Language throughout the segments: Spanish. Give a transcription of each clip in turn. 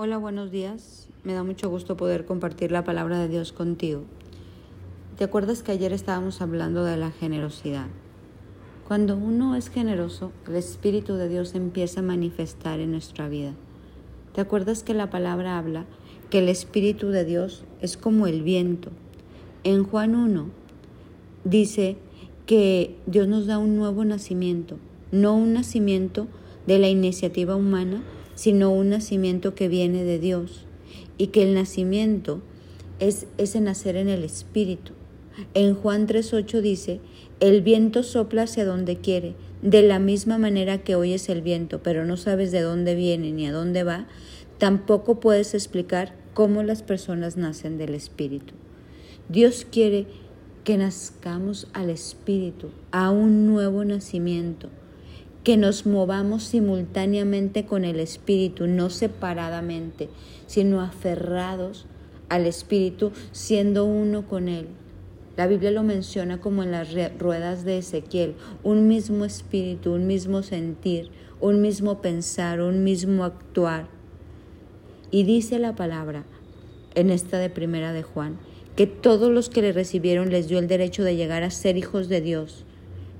Hola, buenos días. Me da mucho gusto poder compartir la palabra de Dios contigo. ¿Te acuerdas que ayer estábamos hablando de la generosidad? Cuando uno es generoso, el Espíritu de Dios empieza a manifestar en nuestra vida. ¿Te acuerdas que la palabra habla que el Espíritu de Dios es como el viento? En Juan 1 dice que Dios nos da un nuevo nacimiento, no un nacimiento de la iniciativa humana, sino un nacimiento que viene de Dios y que el nacimiento es ese nacer en el Espíritu. En Juan 3.8 dice, el viento sopla hacia donde quiere, de la misma manera que oyes el viento, pero no sabes de dónde viene ni a dónde va, tampoco puedes explicar cómo las personas nacen del Espíritu. Dios quiere que nazcamos al Espíritu, a un nuevo nacimiento, que nos movamos simultáneamente con el Espíritu, no separadamente, sino aferrados al Espíritu, siendo uno con Él. La Biblia lo menciona como en las ruedas de Ezequiel, un mismo espíritu, un mismo sentir, un mismo pensar, un mismo actuar. Y dice la palabra en esta de primera de Juan, que todos los que le recibieron les dio el derecho de llegar a ser hijos de Dios,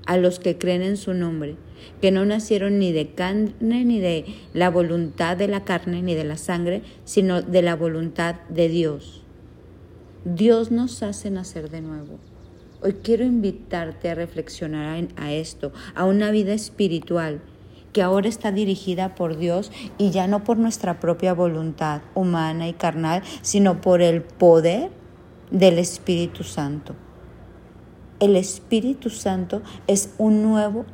a los que creen en su nombre que no nacieron ni de carne ni de la voluntad de la carne ni de la sangre, sino de la voluntad de Dios. Dios nos hace nacer de nuevo. Hoy quiero invitarte a reflexionar a esto, a una vida espiritual que ahora está dirigida por Dios y ya no por nuestra propia voluntad humana y carnal, sino por el poder del Espíritu Santo. El Espíritu Santo es un nuevo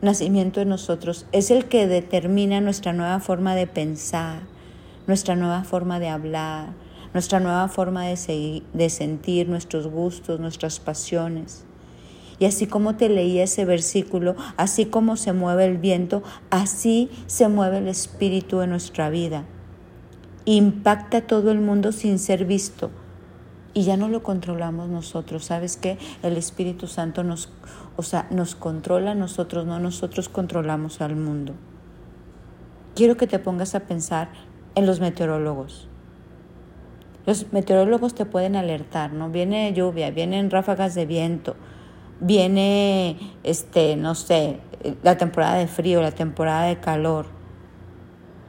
nacimiento en nosotros es el que determina nuestra nueva forma de pensar, nuestra nueva forma de hablar, nuestra nueva forma de, de sentir, nuestros gustos, nuestras pasiones. Y así como te leía ese versículo, así como se mueve el viento, así se mueve el espíritu en nuestra vida. Impacta todo el mundo sin ser visto y ya no lo controlamos nosotros. ¿Sabes qué? El Espíritu Santo nos, o sea, nos controla a nosotros, no nosotros controlamos al mundo. Quiero que te pongas a pensar en los meteorólogos. Los meteorólogos te pueden alertar, ¿no? Viene lluvia, vienen ráfagas de viento, viene, este, no sé, la temporada de frío, la temporada de calor,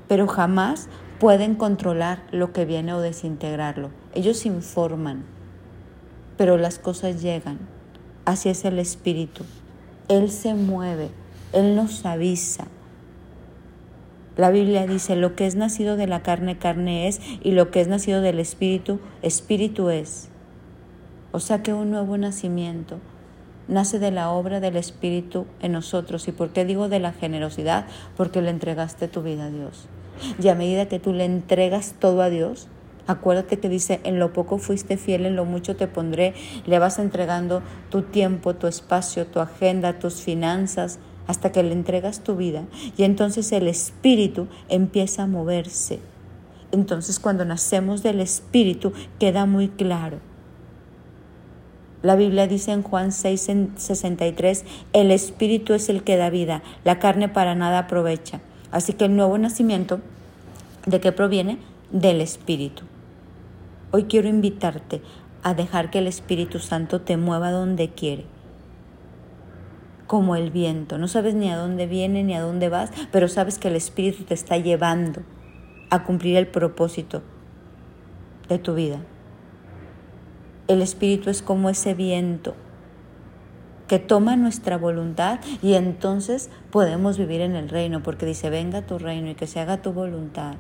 pero jamás pueden controlar lo que viene o desintegrarlo. Ellos informan, pero las cosas llegan. Así es el Espíritu. Él se mueve, Él nos avisa. La Biblia dice, lo que es nacido de la carne, carne es, y lo que es nacido del Espíritu, Espíritu es. O sea que un nuevo nacimiento nace de la obra del Espíritu en nosotros. ¿Y por qué digo de la generosidad? Porque le entregaste tu vida a Dios. Y a medida que tú le entregas todo a Dios, acuérdate que dice, en lo poco fuiste fiel, en lo mucho te pondré, le vas entregando tu tiempo, tu espacio, tu agenda, tus finanzas, hasta que le entregas tu vida. Y entonces el Espíritu empieza a moverse. Entonces cuando nacemos del Espíritu queda muy claro. La Biblia dice en Juan 6, 63, el Espíritu es el que da vida, la carne para nada aprovecha. Así que el nuevo nacimiento, ¿de qué proviene? Del Espíritu. Hoy quiero invitarte a dejar que el Espíritu Santo te mueva donde quiere. Como el viento. No sabes ni a dónde viene ni a dónde vas, pero sabes que el Espíritu te está llevando a cumplir el propósito de tu vida. El Espíritu es como ese viento que toma nuestra voluntad y entonces podemos vivir en el reino, porque dice, venga tu reino y que se haga tu voluntad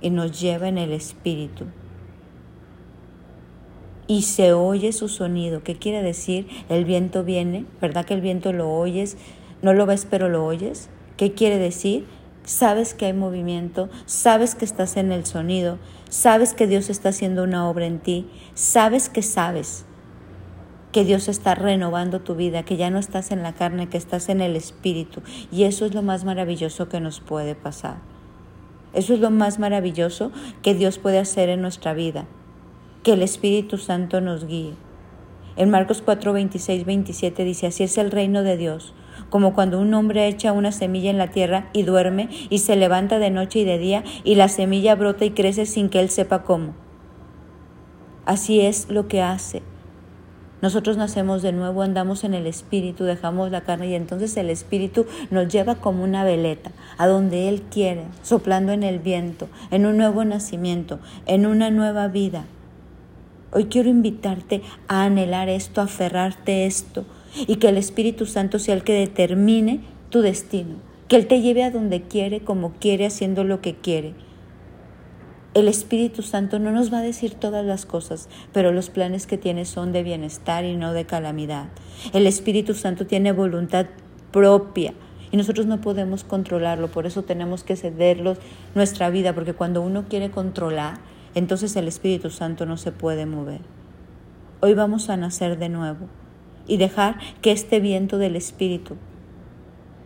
y nos lleva en el Espíritu. Y se oye su sonido. ¿Qué quiere decir? El viento viene, ¿verdad que el viento lo oyes? No lo ves, pero lo oyes. ¿Qué quiere decir? Sabes que hay movimiento, sabes que estás en el sonido, sabes que Dios está haciendo una obra en ti, sabes que sabes que Dios está renovando tu vida, que ya no estás en la carne, que estás en el Espíritu. Y eso es lo más maravilloso que nos puede pasar. Eso es lo más maravilloso que Dios puede hacer en nuestra vida, que el Espíritu Santo nos guíe. En Marcos 4, 26, 27 dice, así es el reino de Dios. como cuando un hombre echa una semilla en la tierra y duerme y se levanta de noche y de día y la semilla brota y crece sin que él sepa cómo. Así es lo que hace. Nosotros nacemos de nuevo, andamos en el Espíritu, dejamos la carne y entonces el Espíritu nos lleva como una veleta a donde Él quiere, soplando en el viento, en un nuevo nacimiento, en una nueva vida. Hoy quiero invitarte a anhelar esto, a aferrarte esto y que el Espíritu Santo sea el que determine tu destino, que Él te lleve a donde quiere, como quiere, haciendo lo que quiere el Espíritu Santo no nos va a decir todas las cosas, pero los planes que tiene son de bienestar y no de calamidad. El Espíritu Santo tiene voluntad propia y nosotros no podemos controlarlo, por eso tenemos que cederlo nuestra vida, porque cuando uno quiere controlar, entonces el Espíritu Santo no se puede mover. Hoy vamos a nacer de nuevo y dejar que este viento del Espíritu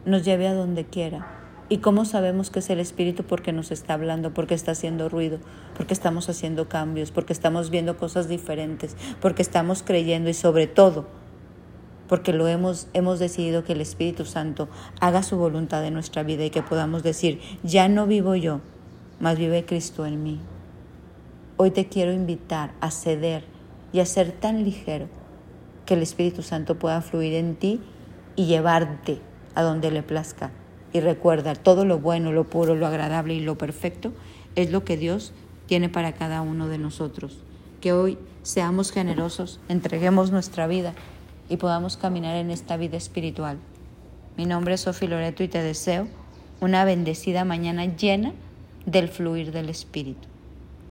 nos lleve a donde quiera ¿Y cómo sabemos que es el Espíritu? Porque nos está hablando, porque está haciendo ruido, porque estamos haciendo cambios, porque estamos viendo cosas diferentes, porque estamos creyendo y sobre todo porque lo hemos, hemos decidido que el Espíritu Santo haga su voluntad en nuestra vida y que podamos decir, ya no vivo yo, mas vive Cristo en mí. Hoy te quiero invitar a ceder y a ser tan ligero que el Espíritu Santo pueda fluir en ti y llevarte a donde le plazca. Y recuerda, todo lo bueno, lo puro, lo agradable y lo perfecto es lo que Dios tiene para cada uno de nosotros. Que hoy seamos generosos, entreguemos nuestra vida y podamos caminar en esta vida espiritual. Mi nombre es Sofi Loreto y te deseo una bendecida mañana llena del fluir del Espíritu.